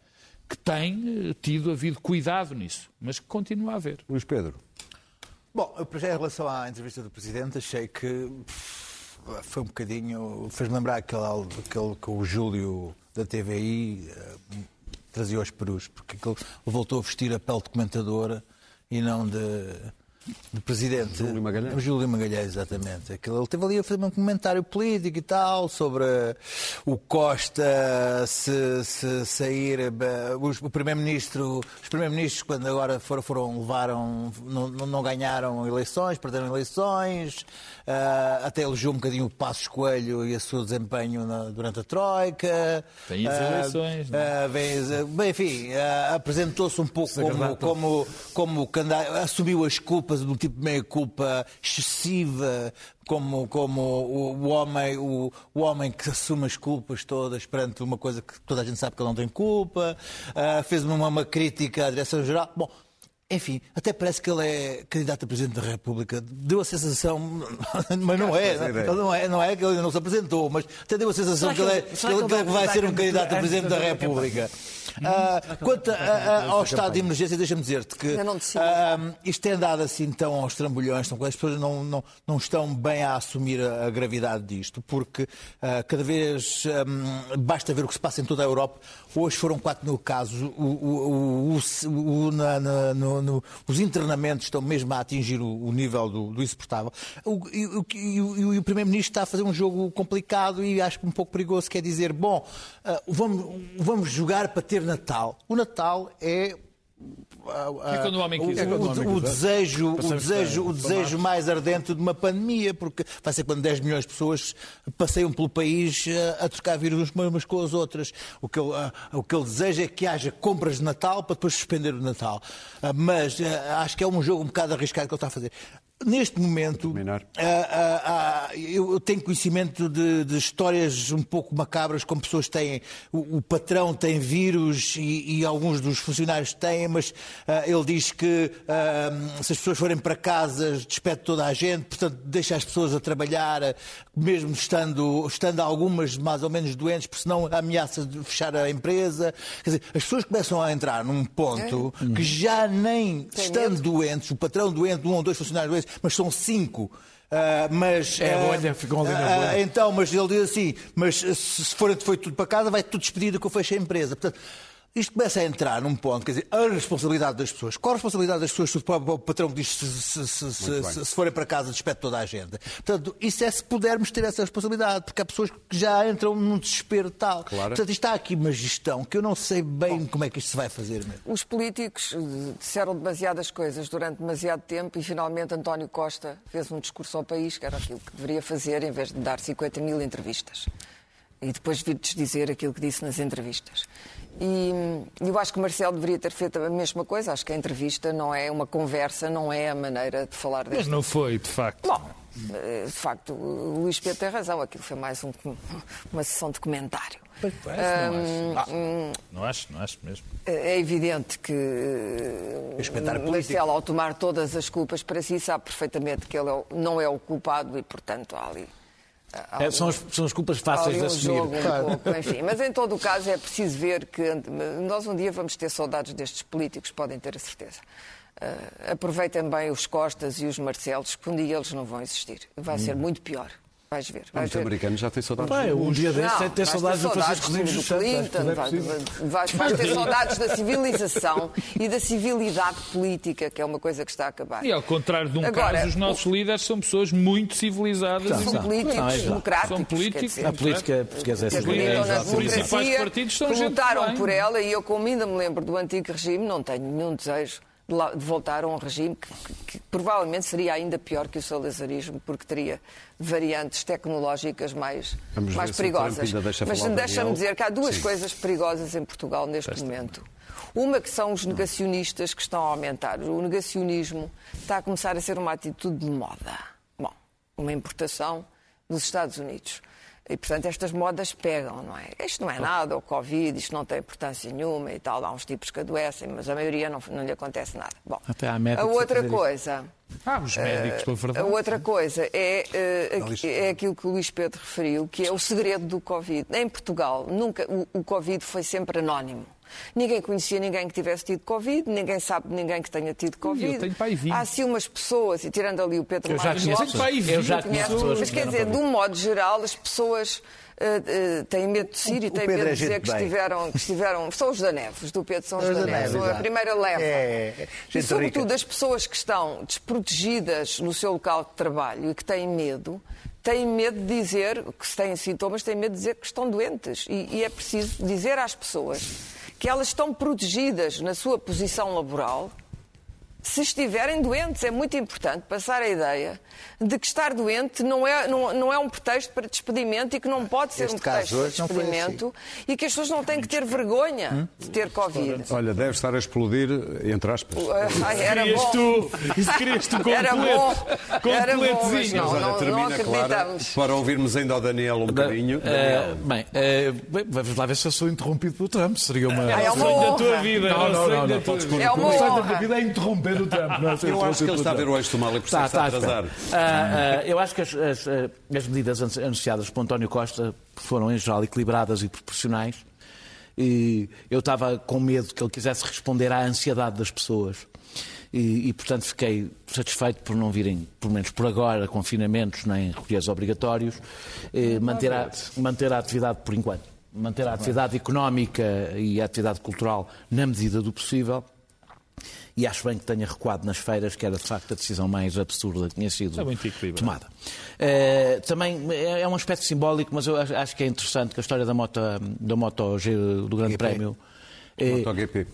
que tem tido havido cuidado nisso, mas que continua a haver. Luís Pedro. Bom, eu, em relação à entrevista do Presidente, achei que pff, foi um bocadinho. fez-me lembrar aquele, aquele que o Júlio da TVI eh, trazia aos perus, porque aquele voltou a vestir a pele de comentadora e não de, de Presidente. Júlio Magalhães. Júlio Magalhães, exatamente. Aquele, ele teve ali a fazer um comentário político e tal sobre o Costa se, se sair. eh, os- o Primeiro-Ministro, os Primeiros-Ministros, quando agora foram, foram levaram, não, não- ganharam eleições, perderam eleições. eh, até elogiou um bocadinho o Passos Coelho e o seu desempenho na- durante a Troika. Vem as Eh, eleições, vem as- bem, enfim, apresentou-se um pouco como, como, como canda- assumiu as culpas de um tipo de meia-culpa excessiva, como, como o, o homem, o, o homem que assume as culpas todas perante uma coisa que toda a gente sabe que ele não tem culpa, eh, fez uma, uma crítica à direção-geral. Bom, enfim, até parece que ele é candidato a Presidente da República. Deu a sensação, mas não é, ideia. não é, não é que ele ainda não se apresentou, mas até deu a sensação que que ele, é- que que ele- ele que ele vai ser um candidato a Presidente da da República. Ah, quanto a- a- ao estado de emergência, deixa-me dizer-te que ah, isto tem andado assim tão aos trambolhões, tão, as pessoas não, não, não estão bem a assumir a, a gravidade disto, porque ah, cada vez ah, basta ver o que se passa em toda a Europa. Hoje foram 4 mil casos, o, o- o- na- na- no- no- os internamentos estão mesmo a atingir o, o nível do, do insuportável. O- e, o- e e Primeiro-Ministro está a fazer um jogo complicado e acho que um pouco perigoso, quer dizer, bom, vamos, vamos jogar para ter Natal. O Natal é a- a- É quando o homem quiser. o- É quando o homem o quiser. desejo, o desejo, o desejo mais ardente de uma pandemia, porque vai ser quando 10 milhões de pessoas passeiam pelo país eh, a trocar vírus umas com as outras. O que, ele, ah, o que ele deseja é que haja compras de Natal para depois suspender o Natal. Ah, Mas acho que é um jogo um bocado arriscado que ele está a fazer. Neste momento, ah, ah, ah, eu tenho conhecimento de, de histórias um pouco macabras, como pessoas têm. O, o patrão tem vírus e, e alguns dos funcionários têm, mas ele diz que se as pessoas forem para casa, despede toda a gente, portanto, deixa as pessoas a trabalhar, mesmo estando, estando algumas mais ou menos doentes, porque senão ameaça de fechar a empresa. Quer dizer, as pessoas começam a entrar num ponto que já nem estando medo. doentes, o patrão doente, um ou dois funcionários doentes, mas são cinco. Ah, mas, É bolha, ficam ali na ah, bolha. Então, mas ele diz assim: mas se forem foi tudo para casa, vai tudo despedido que eu fecho a empresa. Portanto, isto começa a entrar num ponto, quer dizer, a responsabilidade das pessoas. Qual a responsabilidade das pessoas se o próprio patrão diz se, se, se, se, se- se forem para casa, despede toda a gente? Portanto, isso é se pudermos ter essa responsabilidade, porque há pessoas que já entram num desespero tal. Claro. Portanto, isto está aqui uma gestão que eu não sei bem como é que isto se vai fazer mesmo. Os políticos eh, disseram demasiadas coisas durante demasiado tempo e finalmente António Costa fez um discurso ao país, que era aquilo que deveria fazer, em vez de dar 50 mil entrevistas. E depois vir-nos dizer aquilo que disse nas entrevistas. E hum, eu acho que Marcelo deveria ter feito a mesma coisa. Acho que a entrevista não é uma conversa, não é a maneira de falar Mas deste não foi, de facto. Bom, eh, de facto, o Luís Pedro tem razão. Aquilo foi mais um- uma sessão de comentário. Não acho, não acho mesmo. É evidente que eh, comentário político. Marcelo, ao tomar todas as culpas para si, sabe perfeitamente que ele é não é o culpado e, portanto, há ali. É, são, as, são as culpas fáceis de um assumir. jogo um pouco, enfim. Mas em todo o caso é preciso ver que nós um dia vamos ter saudades destes políticos, podem ter a certeza. Eh, aproveitem bem os Costas e os Marcelos, que um dia eles não vão existir. Vai Hum. ser muito pior. Vais ver. Vais Os americanos já têm saudades. Pá, um dia desses é ter saudades do Francisco Rodrigues do Clinton, é vais, ter saudades da civilização e da civilidade política, que é uma coisa que está a acabar. E ao contrário de um Agora, caso, os nossos líderes são pessoas muito civilizadas. São, e São políticos Não, é verdade. democráticos. São políticos. A política portuguesa é assim. acreditam na Os principais partidos são que gente lutaram bem. por ela e eu, como ainda me lembro do antigo regime, não tenho nenhum desejo de, voltar a um regime que, que- que provavelmente seria ainda pior que o salazarismo, porque teria variantes tecnológicas mais, Vamos mais perigosas. deixa Mas deixa-me dizer que há duas Sim. coisas perigosas em Portugal neste momento. Uma que são os negacionistas que estão a aumentar. O negacionismo está a começar a ser uma atitude de moda. Bom, uma importação dos Estados Unidos. E, portanto, estas modas pegam, não é? Isto não é nada, o Covid, isto não tem importância nenhuma e tal. Há uns tipos que adoecem, mas a maioria não, não lhe acontece nada. Bom, Até há a médicos a outra fazer isto. coisa... Ah, os médicos, pela A verdade. outra coisa é, eh, é aquilo que o Luís Pedro referiu, que é o segredo do Covid. Em Portugal, nunca, o, o Covid foi sempre anónimo. Ninguém conhecia ninguém que tivesse tido Covid, ninguém sabe de ninguém que tenha tido Covid. eu tenho aí 20. Há assim umas pessoas, e tirando ali o Pedro Eu conheço Lopes, Eu já conheço pessoas. mas que quer dizer, de um modo geral, as pessoas eh, eh, têm medo de ir e têm medo é de dizer gente que bem. estiveram, que estiveram. São os da Neves, do Pedro são os Os da da Neves, Neves, a primeira leva. É, é, e gente sobretudo rica. as pessoas que estão desprotegidas no seu local de trabalho e que têm medo, têm medo de dizer que se têm sintomas, têm medo de dizer que estão doentes. E, e é preciso dizer às pessoas que elas estão protegidas na sua posição laboral se estiverem doentes. É muito importante passar a ideia de que estar doente não é, não, não é um pretexto para despedimento e que não pode ser Este um pretexto caso para não assim. despedimento e que as pessoas não têm que ter vergonha de ter Covid. Olha, deve estar a explodir, entre aspas. Ai, era bom. tu, isso querias tu com Era bom. Com Era bom, mas não, Mas olha, não, termina, não claro, acreditamos. para ouvirmos ainda ao Daniel um bocadinho. Eh, bem, bem, vamos lá ver se eu sou interrompido pelo Trump. Seria uma. Ah, é o uma sonho da honra. tua vida. Não, é o não, sonho não, da não, tua podes vida. É uma O sonho da honra. minha vida é interromper o Trump. Não, é ser Eu acho que ele está a ver Trump. o eixo do mal e por isso Tá, está a atrasar. Ah, ah, eu acho que as, as, as medidas anu- anunciadas por António Costa foram, em geral, equilibradas e proporcionais. E eu estava com medo que ele quisesse responder à ansiedade das pessoas. E, e, portanto, fiquei satisfeito por não virem, pelo menos por agora, confinamentos nem recolhas obrigatórios, eh, manter, a, manter a atividade por enquanto. Manter a atividade económica e a atividade cultural na medida do possível. E acho bem que tenha recuado nas feiras, que era de facto a decisão mais absurda que tinha sido É muito equilibrado. tomada. Eh, também é é um aspecto simbólico, mas eu acho- que é interessante que a história da moto, da moto G- do Grande GP. Prémio. eh, MotoGP.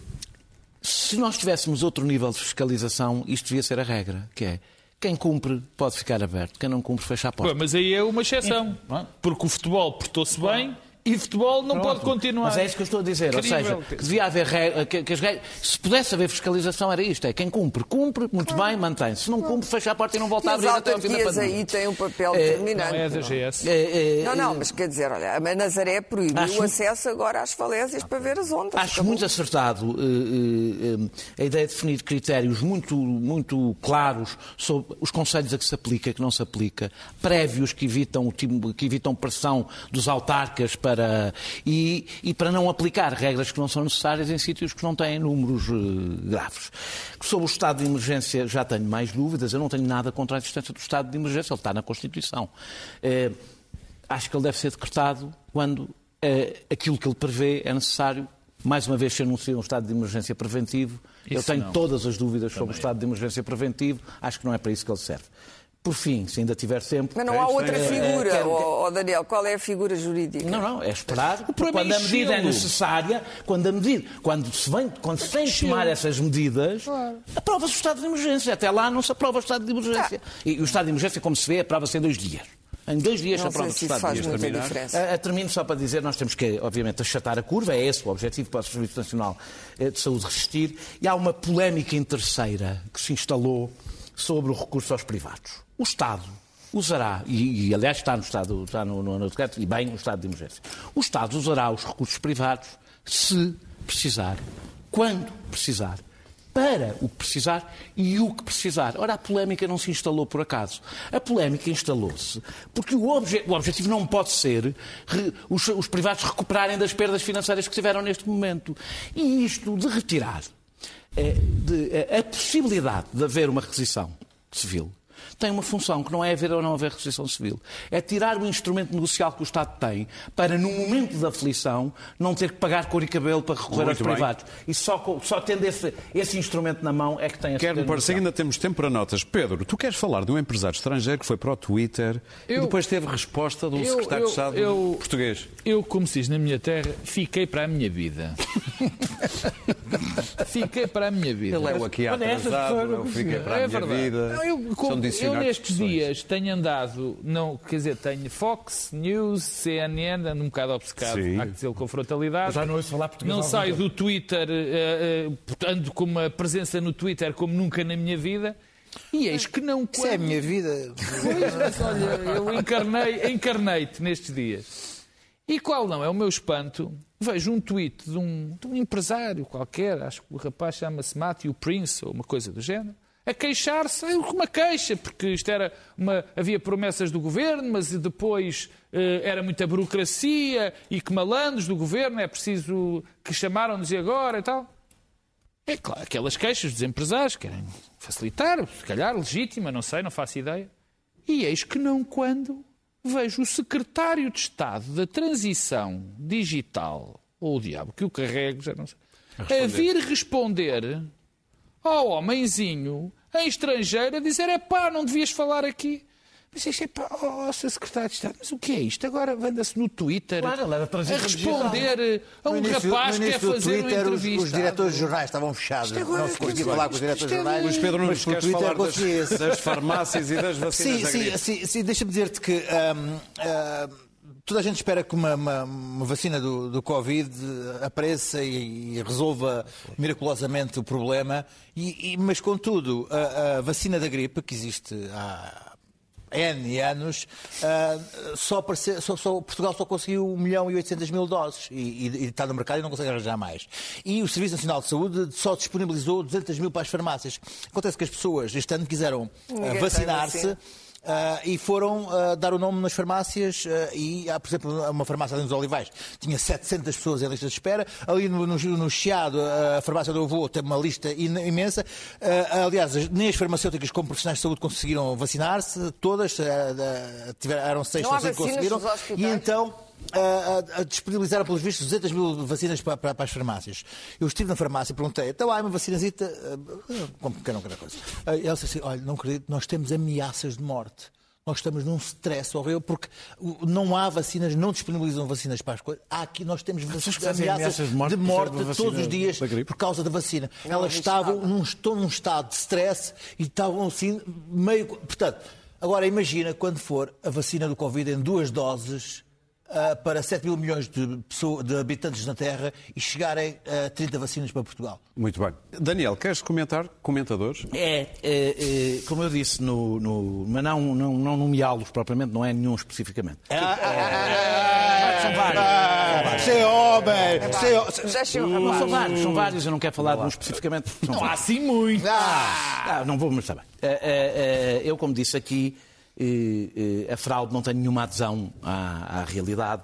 Se nós tivéssemos outro nível de fiscalização, isto devia ser a regra, que é quem cumpre pode ficar aberto, quem não cumpre fecha a porta. Mas aí é uma exceção. Não. Porque o futebol portou-se bem e o futebol não pode continuar. Mas é isso que eu estou a dizer. Ou Incrível. seja, que devia haver regra, que, que as regras, se pudesse haver fiscalização, era isto: é quem cumpre, cumpre, muito bem, mantém. Se não cumpre, fecha a porta e não volta E a abrir até fim da pandemia. aí têm um papel É, determinante. Não é da não? GS. É, é, Não, não, mas quer dizer, olha, a Nazaré proibiu Acho- o acesso agora às falésias para ver as ondas. Acho Acabou. muito acertado eh, eh, eh, a ideia de definir critérios muito, muito claros sobre os conselhos a que se aplica que não se aplica, prévios que evitam, o que evitam pressão dos autarcas para, e, e para não aplicar regras que não são necessárias em sítios que não têm números eh, graves. Sobre o estado de emergência já tenho mais dúvidas, eu não tenho nada contra a existência do estado de emergência, ele está na Constituição. Eh, acho que ele deve ser decretado quando eh, aquilo que ele prevê é necessário. Mais uma vez se anuncia um estado de emergência preventivo. eu Isso tenho não. todas as dúvidas sobre o estado de emergência preventivo. Acho que não é para isso que ele serve. Por fim, se ainda tiver tempo. Mas não há outra Eh, figura, quero- ó ó, Daniel. Qual é a figura jurídica? Não, não, é esperar. problema quando é a medida é necessária, quando a medida, quando se vem, quando se tem que tomar essas medidas, aprova-se o estado de emergência. Até lá não se aprova o estado de emergência. E o estado de emergência, como se vê, aprova-se em dois dias. Em dois dias se Não sei aprova-se o se estado faz de emergência. muita diferença. A, a termino só para dizer, nós temos que, obviamente, achatar a curva, é esse o objetivo para o Serviço Nacional eh, de Saúde resistir. E há uma polémica interesseira que se instalou sobre o recurso aos privados. O Estado usará, e, e, aliás está no Estado, está no, no, no decreto, e bem, o estado de emergência. O Estado usará os recursos privados se precisar, quando precisar, para o que precisar e o que precisar. Ora, a polémica não se instalou por acaso. A polémica instalou-se porque o, obje- o objetivo não pode ser os, os privados recuperarem das perdas financeiras que tiveram neste momento. E isto de retirar eh, de- eh, a possibilidade de haver uma requisição civil tem uma função que não é haver ou não haver requisição civil. É tirar o instrumento negocial que o Estado tem para, no momento da aflição, não ter que pagar cor e cabelo para recorrer aos Muito bem. privados. E só, só tendo esse, esse instrumento na mão é que tem a Quer-me poder parecer que ainda temos tempo para notas. Pedro, tu queres falar de um empresário estrangeiro que foi para o Twitter e Eu- depois teve resposta de um eu- secretário eu- de Estado eu- português. Eu, como se diz na minha terra, fiquei para a minha vida. fiquei para a minha vida. Ele é o aqui essas atrasado, eu fiquei para a É minha vida. Não, eu, São como- eu de nestes dias tenho andado, não, quer dizer, tenho Fox, News, CNN, ando um bocado obcecado, Sim. há que dizer com frontalidade. Já não ouço falar português Não saio do Twitter, eh, eh, ando com uma presença no Twitter como nunca na minha vida. E eis que não Isso é a quando- minha vida. Pois, mas olha, eu encarnei, encarnei-te nestes dias. E qual não é o meu espanto? Vejo um tweet de um, de um empresário qualquer, acho que o rapaz chama-se Matthew Prince ou uma coisa do género, a queixar-se, uma queixa, porque isto era uma, havia promessas do governo, mas depois eh, era muita burocracia e que malandros do governo, é preciso que chamaram-nos e agora e tal. É claro, aquelas queixas dos empresários querem facilitar, se calhar legítima, não sei, não faço ideia. E eis que não quando vejo o secretário de Estado da Transição Digital, ou o diabo que o carregue, já não sei, a, vir responder ao homenzinho em estrangeiro a dizer: é pá, não devias falar aqui. Mas isto é pá, oh, Sr. Secretário de Estado, mas o que é isto? Agora anda-se no Twitter Claro, a responder a um início- rapaz que quer fazer uma Twitter, os- entrevista. Os, diretores de jornais estavam fechados. agora- não se conseguia é- falar com os diretores de é- jornais. Luís Pedro Nunes, queres Twitter falar das, das farmácias e das vacinas Sim, da sim, sim, sim, deixa-me dizer-te que hum, hum, toda a gente espera que uma, uma- uma vacina do, do Covid apareça e, e resolva miraculosamente o problema, e, e- mas contudo, a, a vacina da gripe, que existe há N anos, ah, só, só- só- Portugal só conseguiu 1 milhão e 800 mil doses e, e- está no mercado e não consegue arranjar mais. E o Serviço Nacional de Saúde só disponibilizou 200 mil para as farmácias. Acontece que as pessoas este ano quiseram tem vacinar-se. Ah, e foram ah, dar o nome nas farmácias ah, e há, por exemplo, uma farmácia ali nos Olivais. Tinha 700 pessoas em lista de espera. Ali no, no, no Chiado a farmácia do avô tem uma lista imensa. Aliás, nem as farmacêuticas como profissionais de saúde conseguiram vacinar-se. Todas, da- tiveram, eram seis que conseguiram. e então ah, ah, disponibilizaram pelos vistos 200 mil vacinas para, para- para as farmácias. Eu estive na farmácia e perguntei, então há uma vacinazita, ah, como que não quer coisa. Ah, Ela disse assim, olha, não acredito, nós temos ameaças de morte. Nós estamos num stress horrível porque não há vacinas, não disponibilizam vacinas para as coisas. Há aqui, nós temos ameaças ameaças de de morte morte, causa da todos os dias por causa da vacina. Não Elas arriscava. estavam num, estão num estado de stress e estavam assim meio. Portanto, agora imagina quando for a vacina do Covid em duas doses para 7 mil milhões de, pessoas, de habitantes na Terra e chegarem a 30 vacinas para Portugal. Muito bem. Daniel, queres comentar? Comentadores? É, é, é, como eu disse, no, no- mas não, não, não nomeá-los propriamente, não é nenhum especificamente. são vários. Ser homem! Ser... Deixem o Não rapaz. são vários, são vários, eu não quero falar de um especificamente. São Não há vários. assim muito. Ah, não vou, mas está bem. Eu, como disse aqui, a fraude não tem nenhuma adesão à, à realidade.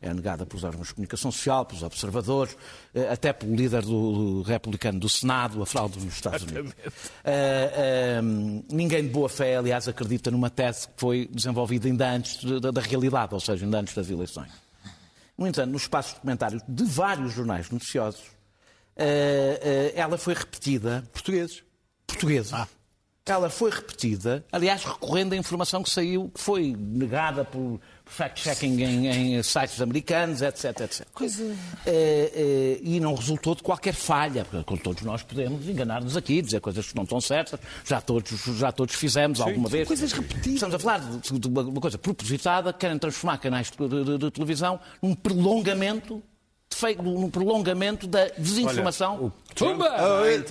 É negada pelos órgãos de comunicação social, pelos observadores, eh, até pelo líder do, do republicano do Senado, a fraude nos Estados Unidos. Eh, ninguém de boa fé, aliás, acredita numa tese que foi desenvolvida ainda antes da, da realidade, ou seja, ainda antes das eleições. No entanto, nos espaços de comentários de vários jornais noticiosos, eh, eh, ela foi repetida. Portugueses. Portugueses. Ela foi repetida, aliás, recorrendo à informação que saiu, que foi negada por fact-checking em, em sites americanos, etc, etc. Eh, eh, e não resultou de qualquer falha, porque todos nós podemos enganar-nos aqui, dizer coisas que não estão certas, já todos, já todos fizemos alguma vez. Coisas repetidas. Estamos a falar de, de uma coisa propositada, que querem transformar canais de, de- de televisão num prolongamento, num prolongamento da desinformação. Tumba!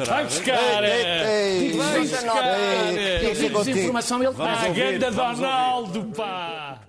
Vai buscar! Vai buscar! desinformação ele faz. ganda Donaldo, pá!